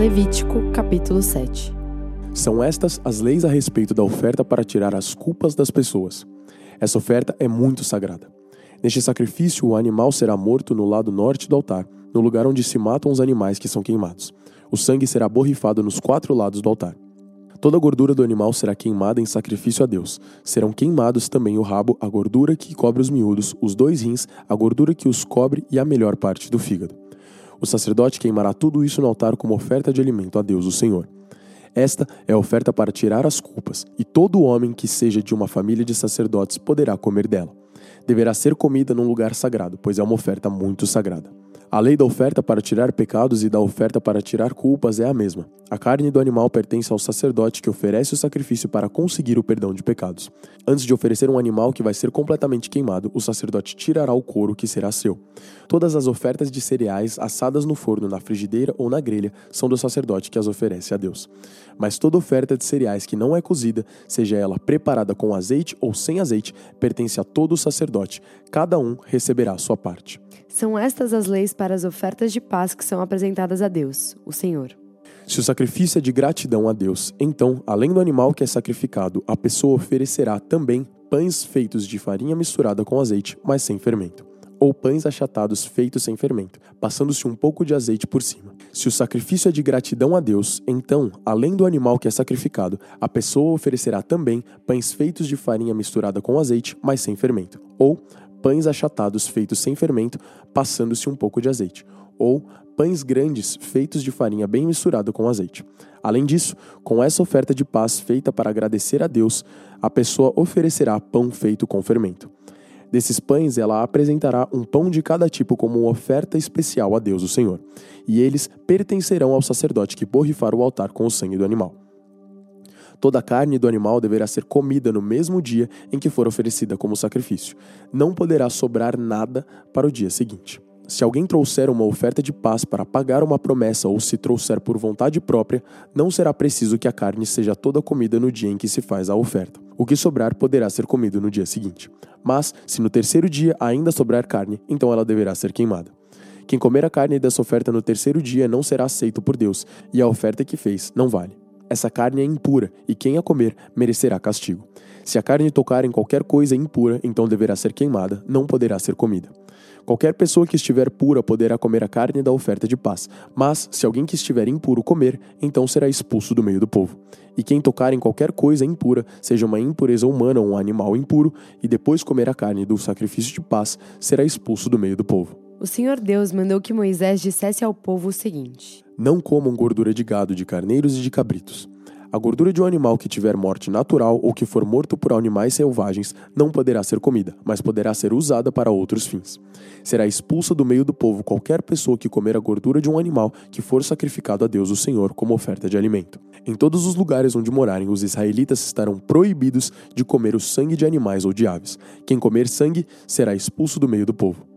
Levítico, capítulo 7. São estas as leis a respeito da oferta para tirar as culpas das pessoas. Essa oferta é muito sagrada. Neste sacrifício, o animal será morto no lado norte do altar, no lugar onde se matam os animais que são queimados. O sangue será borrifado nos quatro lados do altar. Toda a gordura do animal será queimada em sacrifício a Deus. Serão queimados também o rabo, a gordura que cobre os miúdos, os dois rins, a gordura que os cobre e a melhor parte do fígado. O sacerdote queimará tudo isso no altar como oferta de alimento a Deus, o Senhor. Esta é a oferta para tirar as culpas, e todo homem que seja de uma família de sacerdotes poderá comer dela. Deverá ser comida num lugar sagrado, pois é uma oferta muito sagrada. A lei da oferta para tirar pecados e da oferta para tirar culpas é a mesma. A carne do animal pertence ao sacerdote que oferece o sacrifício para conseguir o perdão de pecados. Antes de oferecer um animal que vai ser completamente queimado, o sacerdote tirará o couro que será seu. Todas as ofertas de cereais assadas no forno, na frigideira ou na grelha são do sacerdote que as oferece a Deus. Mas toda oferta de cereais que não é cozida, seja ela preparada com azeite ou sem azeite, pertence a todo sacerdote. Cada um receberá a sua parte. São estas as leis para as ofertas de paz que são apresentadas a Deus, o Senhor. Se o sacrifício é de gratidão a Deus, então, além do animal que é sacrificado, a pessoa oferecerá também pães feitos de farinha misturada com azeite, mas sem fermento, ou pães achatados feitos sem fermento, passando-se um pouco de azeite por cima. Se o sacrifício é de gratidão a Deus, então, além do animal que é sacrificado, a pessoa oferecerá também pães feitos de farinha misturada com azeite, mas sem fermento, ou pães achatados feitos sem fermento, passando-se um pouco de azeite, ou pães grandes feitos de farinha bem misturado com azeite. Além disso, com essa oferta de paz feita para agradecer a Deus, a pessoa oferecerá pão feito com fermento. Desses pães, ela apresentará um pão de cada tipo como oferta especial a Deus, o Senhor, e eles pertencerão ao sacerdote que borrifar o altar com o sangue do animal. Toda a carne do animal deverá ser comida no mesmo dia em que for oferecida como sacrifício. Não poderá sobrar nada para o dia seguinte. Se alguém trouxer uma oferta de paz para pagar uma promessa ou se trouxer por vontade própria, não será preciso que a carne seja toda comida no dia em que se faz a oferta. O que sobrar poderá ser comido no dia seguinte. Mas, se no terceiro dia ainda sobrar carne, então ela deverá ser queimada. Quem comer a carne dessa oferta no terceiro dia não será aceito por Deus, e a oferta que fez não vale. Essa carne é impura, e quem a comer merecerá castigo. Se a carne tocar em qualquer coisa impura, então deverá ser queimada, não poderá ser comida. Qualquer pessoa que estiver pura poderá comer a carne da oferta de paz, mas se alguém que estiver impuro comer, então será expulso do meio do povo. E quem tocar em qualquer coisa impura, seja uma impureza humana ou um animal impuro, e depois comer a carne do sacrifício de paz, será expulso do meio do povo. O Senhor Deus mandou que Moisés dissesse ao povo o seguinte: Não comam gordura de gado, de carneiros e de cabritos. A gordura de um animal que tiver morte natural ou que for morto por animais selvagens não poderá ser comida, mas poderá ser usada para outros fins. Será expulsa do meio do povo qualquer pessoa que comer a gordura de um animal que for sacrificado a Deus o Senhor como oferta de alimento. Em todos os lugares onde morarem, os israelitas estarão proibidos de comer o sangue de animais ou de aves. Quem comer sangue será expulso do meio do povo.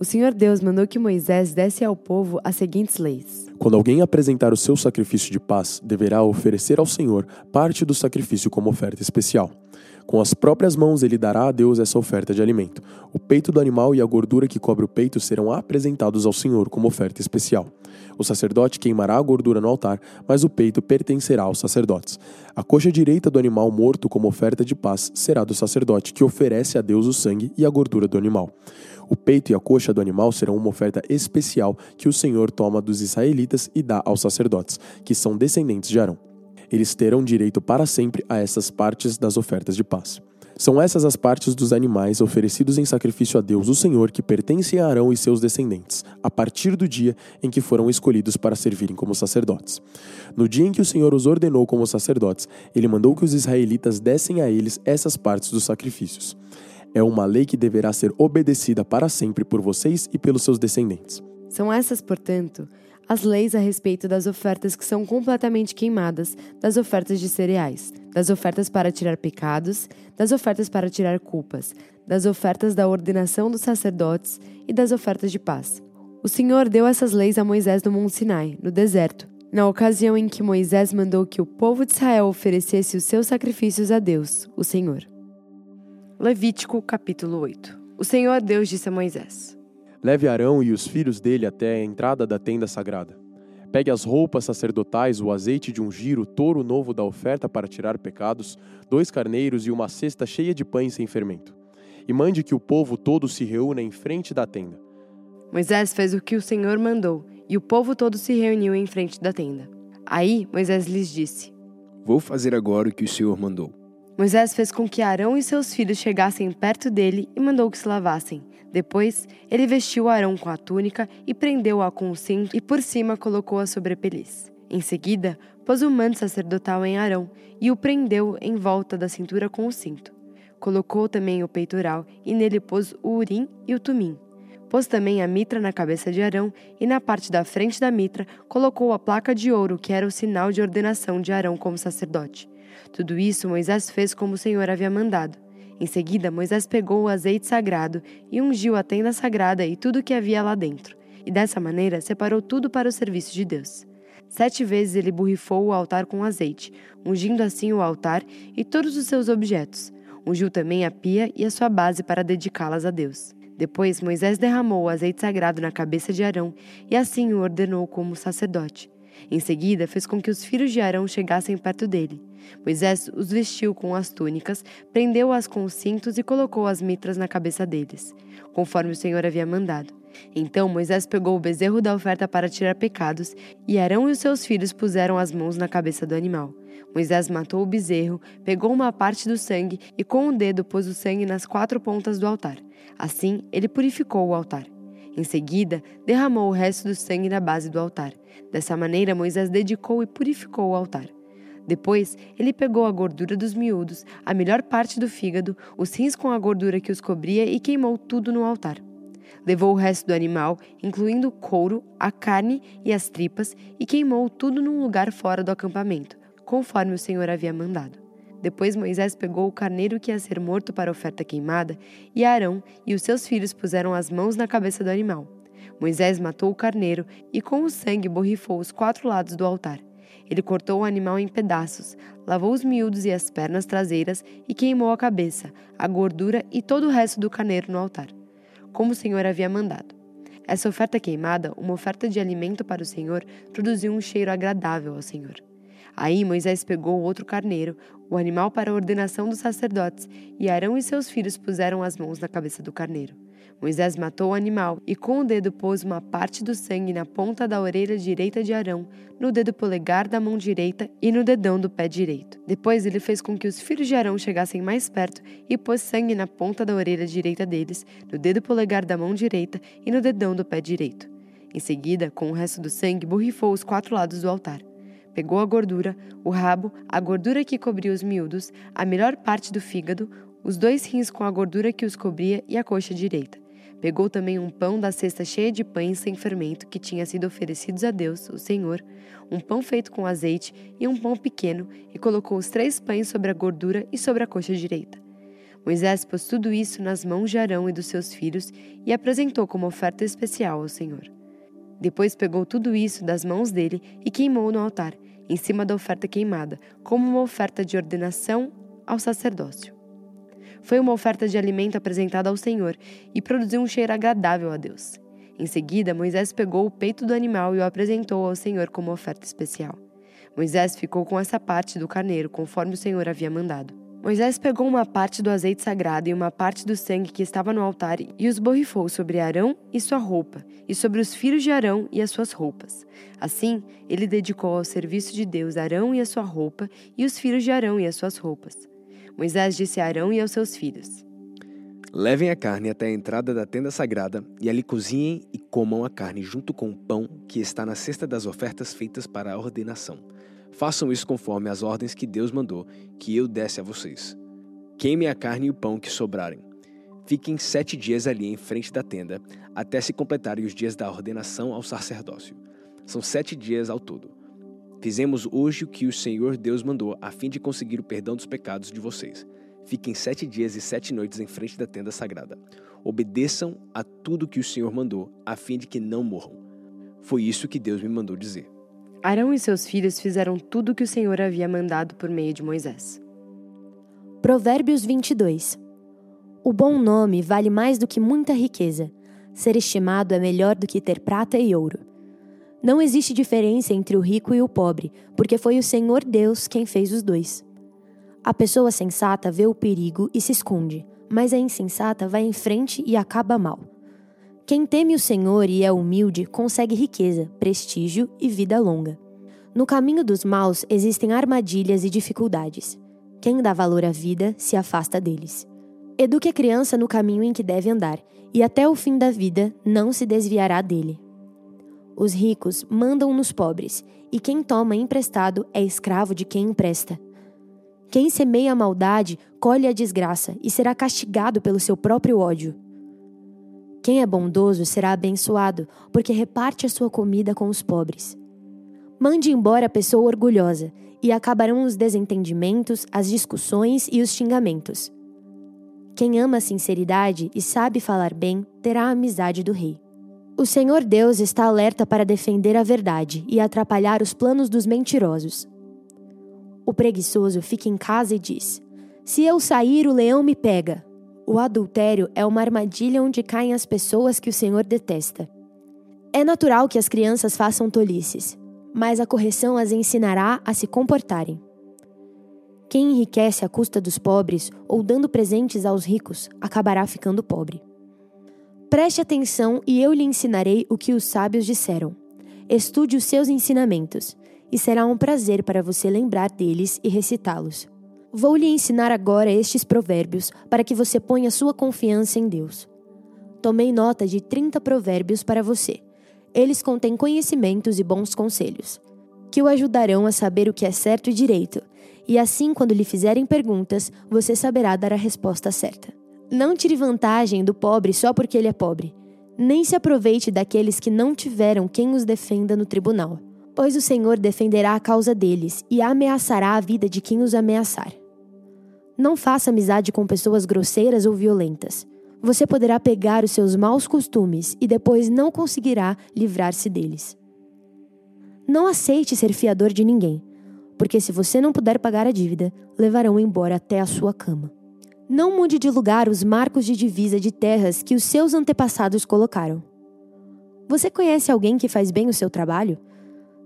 O Senhor Deus mandou que Moisés desse ao povo as seguintes leis. Quando alguém apresentar o seu sacrifício de paz, deverá oferecer ao Senhor parte do sacrifício como oferta especial. Com as próprias mãos ele dará a Deus essa oferta de alimento. O peito do animal e a gordura que cobre o peito serão apresentados ao Senhor como oferta especial. O sacerdote queimará a gordura no altar, mas o peito pertencerá aos sacerdotes. A coxa direita do animal morto como oferta de paz será do sacerdote, que oferece a Deus o sangue e a gordura do animal. O peito e a coxa do animal serão uma oferta especial que o Senhor toma dos israelitas e dá aos sacerdotes, que são descendentes de Arão. Eles terão direito para sempre a essas partes das ofertas de paz. São essas as partes dos animais oferecidos em sacrifício a Deus, o Senhor, que pertencem a Arão e seus descendentes, a partir do dia em que foram escolhidos para servirem como sacerdotes. No dia em que o Senhor os ordenou como sacerdotes, ele mandou que os israelitas dessem a eles essas partes dos sacrifícios. É uma lei que deverá ser obedecida para sempre por vocês e pelos seus descendentes. São essas, portanto, as leis a respeito das ofertas que são completamente queimadas, das ofertas de cereais, das ofertas para tirar pecados, das ofertas para tirar culpas, das ofertas da ordenação dos sacerdotes e das ofertas de paz. O Senhor deu essas leis a Moisés no Monte Sinai, no deserto, na ocasião em que Moisés mandou que o povo de Israel oferecesse os seus sacrifícios a Deus, o Senhor. Levítico capítulo 8 O Senhor Deus disse a Moisés: Leve Arão e os filhos dele até a entrada da tenda sagrada. Pegue as roupas sacerdotais, o azeite de ungir, o touro novo da oferta para tirar pecados, dois carneiros e uma cesta cheia de pães sem fermento. E mande que o povo todo se reúna em frente da tenda. Moisés fez o que o Senhor mandou, e o povo todo se reuniu em frente da tenda. Aí Moisés lhes disse: Vou fazer agora o que o Senhor mandou. Moisés fez com que Arão e seus filhos chegassem perto dele e mandou que se lavassem. Depois, ele vestiu Arão com a túnica e prendeu-a com o cinto e por cima colocou-a sobre a peliz. Em seguida, pôs o manto sacerdotal em Arão e o prendeu em volta da cintura com o cinto. Colocou também o peitoral e nele pôs o urim e o tumim. Pôs também a mitra na cabeça de Arão e na parte da frente da mitra colocou a placa de ouro que era o sinal de ordenação de Arão como sacerdote. Tudo isso Moisés fez como o Senhor havia mandado. Em seguida, Moisés pegou o azeite sagrado e ungiu a tenda sagrada e tudo o que havia lá dentro, e dessa maneira separou tudo para o serviço de Deus. Sete vezes ele borrifou o altar com azeite, ungindo assim o altar e todos os seus objetos. Ungiu também a pia e a sua base para dedicá-las a Deus. Depois Moisés derramou o azeite sagrado na cabeça de Arão e assim o ordenou como sacerdote. Em seguida, fez com que os filhos de Arão chegassem perto dele. Moisés os vestiu com as túnicas, prendeu-as com os cintos e colocou as mitras na cabeça deles, conforme o Senhor havia mandado. Então Moisés pegou o bezerro da oferta para tirar pecados, e Arão e os seus filhos puseram as mãos na cabeça do animal. Moisés matou o bezerro, pegou uma parte do sangue e com o dedo pôs o sangue nas quatro pontas do altar. Assim, ele purificou o altar. Em seguida, derramou o resto do sangue na base do altar. Dessa maneira, Moisés dedicou e purificou o altar. Depois, ele pegou a gordura dos miúdos, a melhor parte do fígado, os rins com a gordura que os cobria e queimou tudo no altar. Levou o resto do animal, incluindo o couro, a carne e as tripas, e queimou tudo num lugar fora do acampamento, conforme o Senhor havia mandado. Depois Moisés pegou o carneiro que ia ser morto para oferta queimada, e Arão e os seus filhos puseram as mãos na cabeça do animal. Moisés matou o carneiro e com o sangue borrifou os quatro lados do altar. Ele cortou o animal em pedaços, lavou os miúdos e as pernas traseiras e queimou a cabeça, a gordura e todo o resto do carneiro no altar, como o Senhor havia mandado. Essa oferta queimada, uma oferta de alimento para o Senhor, produziu um cheiro agradável ao Senhor. Aí Moisés pegou outro carneiro, o animal para a ordenação dos sacerdotes, e Arão e seus filhos puseram as mãos na cabeça do carneiro. Moisés matou o animal e com o dedo pôs uma parte do sangue na ponta da orelha direita de Arão, no dedo polegar da mão direita e no dedão do pé direito. Depois ele fez com que os filhos de Arão chegassem mais perto e pôs sangue na ponta da orelha direita deles, no dedo polegar da mão direita e no dedão do pé direito. Em seguida, com o resto do sangue, borrifou os quatro lados do altar. Pegou a gordura, o rabo, a gordura que cobria os miúdos, a melhor parte do fígado, os dois rins com a gordura que os cobria e a coxa direita. Pegou também um pão da cesta cheia de pães sem fermento que tinha sido oferecidos a Deus, o Senhor, um pão feito com azeite e um pão pequeno, e colocou os três pães sobre a gordura e sobre a coxa direita. Moisés pôs tudo isso nas mãos de Arão e dos seus filhos e apresentou como oferta especial ao Senhor. Depois pegou tudo isso das mãos dele e queimou no altar, em cima da oferta queimada, como uma oferta de ordenação ao sacerdócio. Foi uma oferta de alimento apresentada ao Senhor e produziu um cheiro agradável a Deus. Em seguida, Moisés pegou o peito do animal e o apresentou ao Senhor como oferta especial. Moisés ficou com essa parte do carneiro, conforme o Senhor havia mandado. Moisés pegou uma parte do azeite sagrado e uma parte do sangue que estava no altar e os borrifou sobre Arão e sua roupa, e sobre os filhos de Arão e as suas roupas. Assim, ele dedicou ao serviço de Deus Arão e a sua roupa, e os filhos de Arão e as suas roupas. Moisés disse a Arão e aos seus filhos: Levem a carne até a entrada da tenda sagrada e ali cozinhem e comam a carne junto com o pão que está na cesta das ofertas feitas para a ordenação. Façam isso conforme as ordens que Deus mandou que eu desse a vocês. Queimem a carne e o pão que sobrarem. Fiquem sete dias ali em frente da tenda, até se completarem os dias da ordenação ao sacerdócio. São sete dias ao todo. Fizemos hoje o que o Senhor Deus mandou, a fim de conseguir o perdão dos pecados de vocês. Fiquem sete dias e sete noites em frente da tenda sagrada. Obedeçam a tudo que o Senhor mandou, a fim de que não morram. Foi isso que Deus me mandou dizer. Arão e seus filhos fizeram tudo o que o Senhor havia mandado por meio de Moisés. Provérbios 22 O bom nome vale mais do que muita riqueza. Ser estimado é melhor do que ter prata e ouro. Não existe diferença entre o rico e o pobre, porque foi o Senhor Deus quem fez os dois. A pessoa sensata vê o perigo e se esconde, mas a insensata vai em frente e acaba mal. Quem teme o Senhor e é humilde consegue riqueza, prestígio e vida longa. No caminho dos maus existem armadilhas e dificuldades. Quem dá valor à vida se afasta deles. Eduque a criança no caminho em que deve andar, e até o fim da vida não se desviará dele. Os ricos mandam nos pobres, e quem toma emprestado é escravo de quem empresta. Quem semeia a maldade colhe a desgraça e será castigado pelo seu próprio ódio. Quem é bondoso será abençoado, porque reparte a sua comida com os pobres. Mande embora a pessoa orgulhosa, e acabarão os desentendimentos, as discussões e os xingamentos. Quem ama a sinceridade e sabe falar bem terá a amizade do rei. O Senhor Deus está alerta para defender a verdade e atrapalhar os planos dos mentirosos. O preguiçoso fica em casa e diz: Se eu sair, o leão me pega. O adultério é uma armadilha onde caem as pessoas que o Senhor detesta. É natural que as crianças façam tolices, mas a correção as ensinará a se comportarem. Quem enriquece à custa dos pobres ou dando presentes aos ricos acabará ficando pobre. Preste atenção e eu lhe ensinarei o que os sábios disseram. Estude os seus ensinamentos e será um prazer para você lembrar deles e recitá-los. Vou lhe ensinar agora estes provérbios para que você ponha sua confiança em Deus. Tomei nota de 30 provérbios para você. Eles contêm conhecimentos e bons conselhos, que o ajudarão a saber o que é certo e direito, e assim, quando lhe fizerem perguntas, você saberá dar a resposta certa. Não tire vantagem do pobre só porque ele é pobre, nem se aproveite daqueles que não tiveram quem os defenda no tribunal pois o Senhor defenderá a causa deles e ameaçará a vida de quem os ameaçar. Não faça amizade com pessoas grosseiras ou violentas. Você poderá pegar os seus maus costumes e depois não conseguirá livrar-se deles. Não aceite ser fiador de ninguém, porque se você não puder pagar a dívida, levarão embora até a sua cama. Não mude de lugar os marcos de divisa de terras que os seus antepassados colocaram. Você conhece alguém que faz bem o seu trabalho?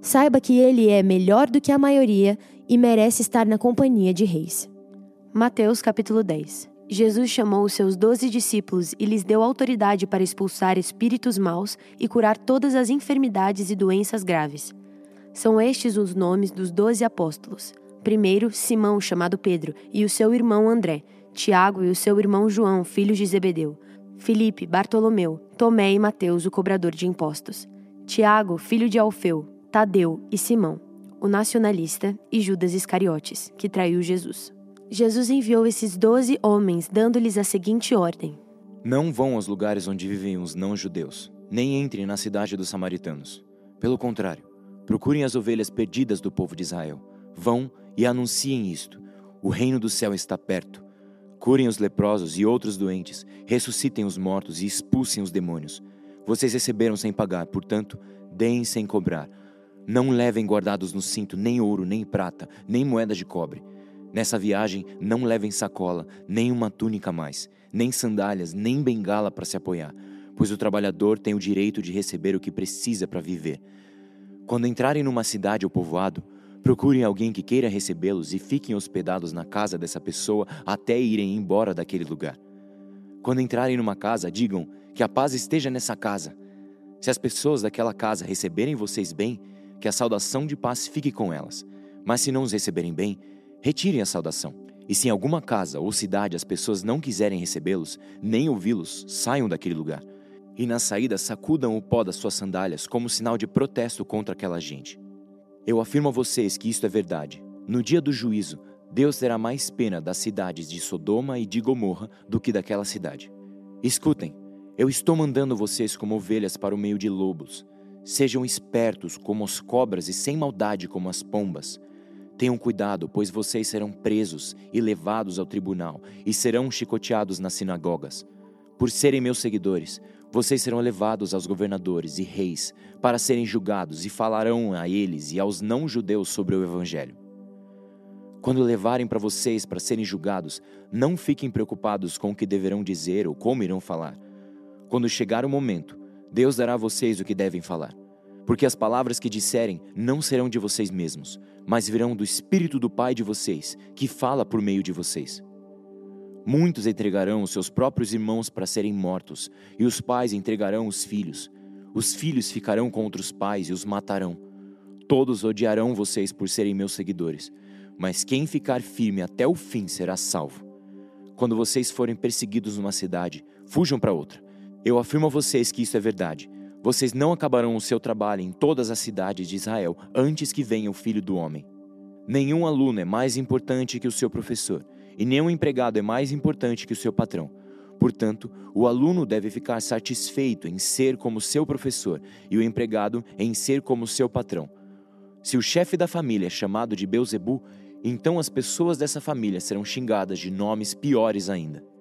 Saiba que ele é melhor do que a maioria e merece estar na companhia de reis. Mateus capítulo 10 Jesus chamou os seus doze discípulos e lhes deu autoridade para expulsar espíritos maus e curar todas as enfermidades e doenças graves. São estes os nomes dos doze apóstolos. Primeiro, Simão, chamado Pedro, e o seu irmão André, Tiago e o seu irmão João, filhos de Zebedeu, Filipe, Bartolomeu, Tomé e Mateus, o cobrador de impostos, Tiago, filho de Alfeu, Tadeu e Simão, o nacionalista, e Judas Iscariotes, que traiu Jesus. Jesus enviou esses doze homens, dando-lhes a seguinte ordem: Não vão aos lugares onde vivem os não-judeus, nem entrem na cidade dos samaritanos. Pelo contrário, procurem as ovelhas perdidas do povo de Israel. Vão e anunciem isto: o reino do céu está perto. Curem os leprosos e outros doentes, ressuscitem os mortos e expulsem os demônios. Vocês receberam sem pagar, portanto, deem sem cobrar não levem guardados no cinto nem ouro, nem prata, nem moedas de cobre. Nessa viagem, não levem sacola, nem uma túnica mais, nem sandálias, nem bengala para se apoiar, pois o trabalhador tem o direito de receber o que precisa para viver. Quando entrarem numa cidade ou povoado, procurem alguém que queira recebê-los e fiquem hospedados na casa dessa pessoa até irem embora daquele lugar. Quando entrarem numa casa, digam que a paz esteja nessa casa. Se as pessoas daquela casa receberem vocês bem, que a saudação de paz fique com elas. Mas se não os receberem bem, retirem a saudação. E se em alguma casa ou cidade as pessoas não quiserem recebê-los, nem ouvi-los, saiam daquele lugar. E na saída sacudam o pó das suas sandálias como sinal de protesto contra aquela gente. Eu afirmo a vocês que isto é verdade. No dia do juízo, Deus terá mais pena das cidades de Sodoma e de Gomorra do que daquela cidade. Escutem, eu estou mandando vocês como ovelhas para o meio de lobos. Sejam espertos como as cobras e sem maldade como as pombas. Tenham cuidado, pois vocês serão presos e levados ao tribunal e serão chicoteados nas sinagogas. Por serem meus seguidores, vocês serão levados aos governadores e reis para serem julgados e falarão a eles e aos não-judeus sobre o Evangelho. Quando levarem para vocês para serem julgados, não fiquem preocupados com o que deverão dizer ou como irão falar. Quando chegar o momento, Deus dará a vocês o que devem falar. Porque as palavras que disserem não serão de vocês mesmos, mas virão do Espírito do Pai de vocês, que fala por meio de vocês. Muitos entregarão os seus próprios irmãos para serem mortos, e os pais entregarão os filhos. Os filhos ficarão contra os pais e os matarão. Todos odiarão vocês por serem meus seguidores, mas quem ficar firme até o fim será salvo. Quando vocês forem perseguidos numa cidade, fujam para outra. Eu afirmo a vocês que isso é verdade. Vocês não acabarão o seu trabalho em todas as cidades de Israel antes que venha o filho do homem. Nenhum aluno é mais importante que o seu professor, e nenhum empregado é mais importante que o seu patrão. Portanto, o aluno deve ficar satisfeito em ser como seu professor e o empregado em ser como seu patrão. Se o chefe da família é chamado de Beuzebu, então as pessoas dessa família serão xingadas de nomes piores ainda.